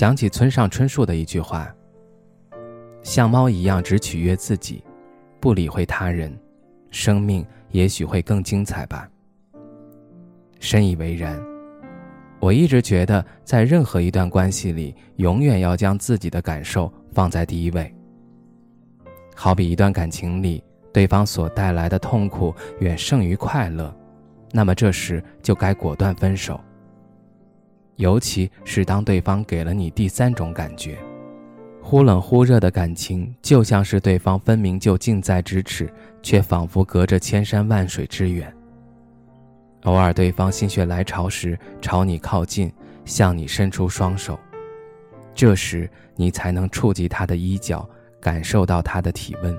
想起村上春树的一句话：“像猫一样只取悦自己，不理会他人，生命也许会更精彩吧。”深以为然。我一直觉得，在任何一段关系里，永远要将自己的感受放在第一位。好比一段感情里，对方所带来的痛苦远胜于快乐，那么这时就该果断分手。尤其是当对方给了你第三种感觉，忽冷忽热的感情，就像是对方分明就近在咫尺，却仿佛隔着千山万水之远。偶尔对方心血来潮时朝你靠近，向你伸出双手，这时你才能触及他的衣角，感受到他的体温。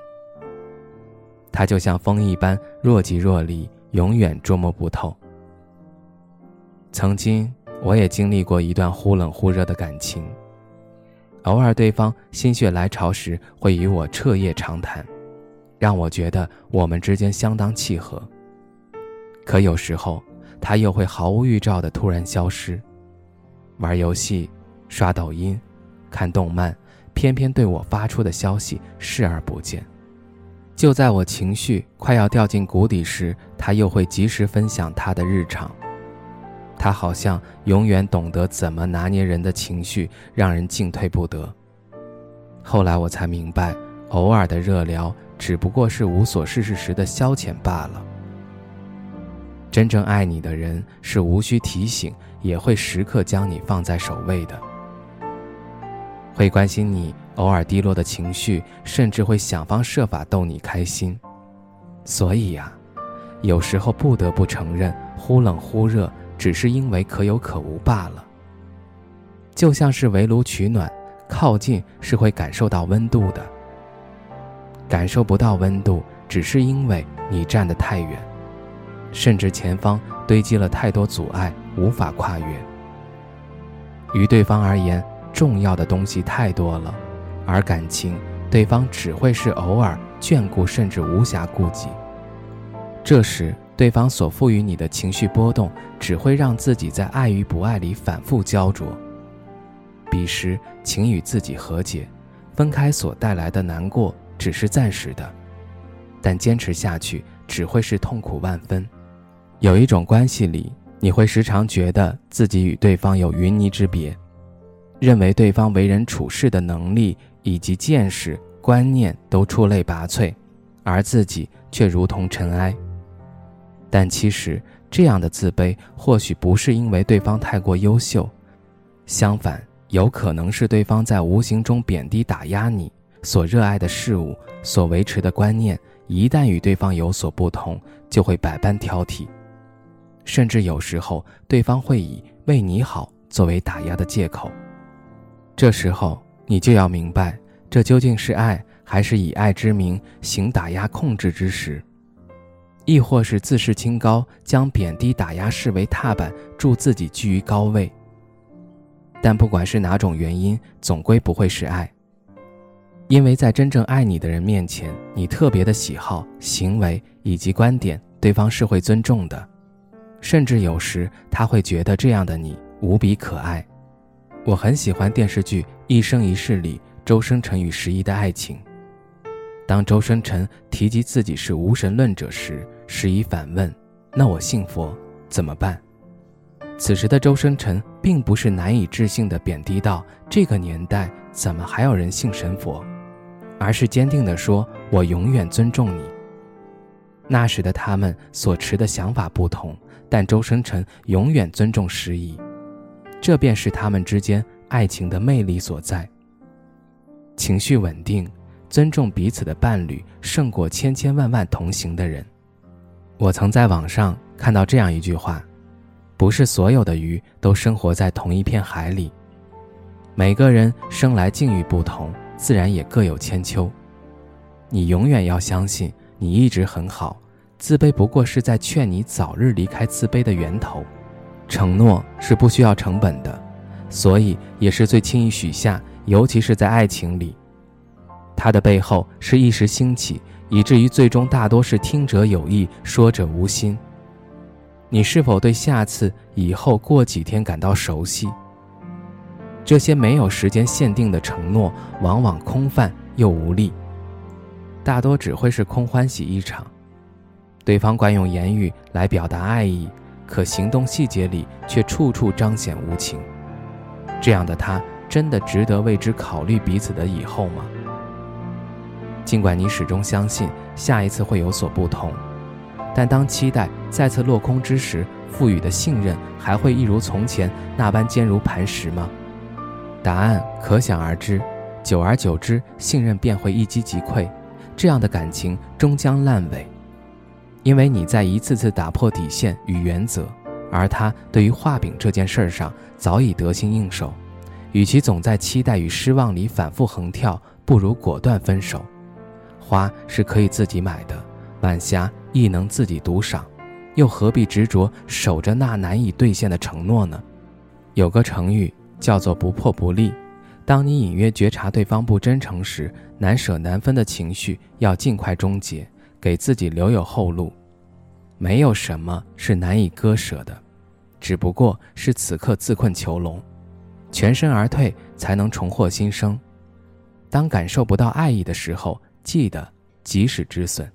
他就像风一般若即若离，永远捉摸不透。曾经。我也经历过一段忽冷忽热的感情，偶尔对方心血来潮时会与我彻夜长谈，让我觉得我们之间相当契合。可有时候他又会毫无预兆的突然消失，玩游戏、刷抖音、看动漫，偏偏对我发出的消息视而不见。就在我情绪快要掉进谷底时，他又会及时分享他的日常。他好像永远懂得怎么拿捏人的情绪，让人进退不得。后来我才明白，偶尔的热聊只不过是无所事事时的消遣罢了。真正爱你的人是无需提醒，也会时刻将你放在首位的，会关心你偶尔低落的情绪，甚至会想方设法逗你开心。所以呀，有时候不得不承认，忽冷忽热。只是因为可有可无罢了。就像是围炉取暖，靠近是会感受到温度的，感受不到温度，只是因为你站得太远，甚至前方堆积了太多阻碍，无法跨越。于对方而言，重要的东西太多了，而感情，对方只会是偶尔眷顾，甚至无暇顾及。这时。对方所赋予你的情绪波动，只会让自己在爱与不爱里反复焦灼。彼时，请与自己和解，分开所带来的难过只是暂时的，但坚持下去只会是痛苦万分。有一种关系里，你会时常觉得自己与对方有云泥之别，认为对方为人处事的能力以及见识观念都出类拔萃，而自己却如同尘埃。但其实，这样的自卑或许不是因为对方太过优秀，相反，有可能是对方在无形中贬低打压你所热爱的事物、所维持的观念。一旦与对方有所不同，就会百般挑剔，甚至有时候对方会以为你好作为打压的借口。这时候，你就要明白，这究竟是爱，还是以爱之名行打压控制之时？亦或是自视清高，将贬低打压视为踏板，助自己居于高位。但不管是哪种原因，总归不会是爱。因为在真正爱你的人面前，你特别的喜好、行为以及观点，对方是会尊重的，甚至有时他会觉得这样的你无比可爱。我很喜欢电视剧《一生一世》里周生辰与十一的爱情。当周生辰提及自己是无神论者时，时宜反问：“那我信佛怎么办？”此时的周生辰并不是难以置信地贬低到这个年代怎么还有人信神佛，而是坚定地说：“我永远尊重你。”那时的他们所持的想法不同，但周生辰永远尊重时宜，这便是他们之间爱情的魅力所在。情绪稳定，尊重彼此的伴侣，胜过千千万万同行的人。我曾在网上看到这样一句话：“不是所有的鱼都生活在同一片海里。每个人生来境遇不同，自然也各有千秋。你永远要相信，你一直很好，自卑不过是在劝你早日离开自卑的源头。承诺是不需要成本的，所以也是最轻易许下，尤其是在爱情里。它的背后是一时兴起，以至于最终大多是听者有意，说者无心。你是否对下次、以后、过几天感到熟悉？这些没有时间限定的承诺，往往空泛又无力，大多只会是空欢喜一场。对方惯用言语来表达爱意，可行动细节里却处处彰显无情。这样的他，真的值得为之考虑彼此的以后吗？尽管你始终相信下一次会有所不同。但当期待再次落空之时，赋予的信任还会一如从前那般坚如磐石吗？答案可想而知。久而久之，信任便会一击即溃，这样的感情终将烂尾。因为你在一次次打破底线与原则，而他对于画饼这件事儿上早已得心应手。与其总在期待与失望里反复横跳，不如果断分手。花是可以自己买的。晚霞亦能自己独赏，又何必执着守着那难以兑现的承诺呢？有个成语叫做“不破不立”。当你隐约觉察对方不真诚时，难舍难分的情绪要尽快终结，给自己留有后路。没有什么是难以割舍的，只不过是此刻自困囚笼，全身而退才能重获新生。当感受不到爱意的时候，记得及时止损。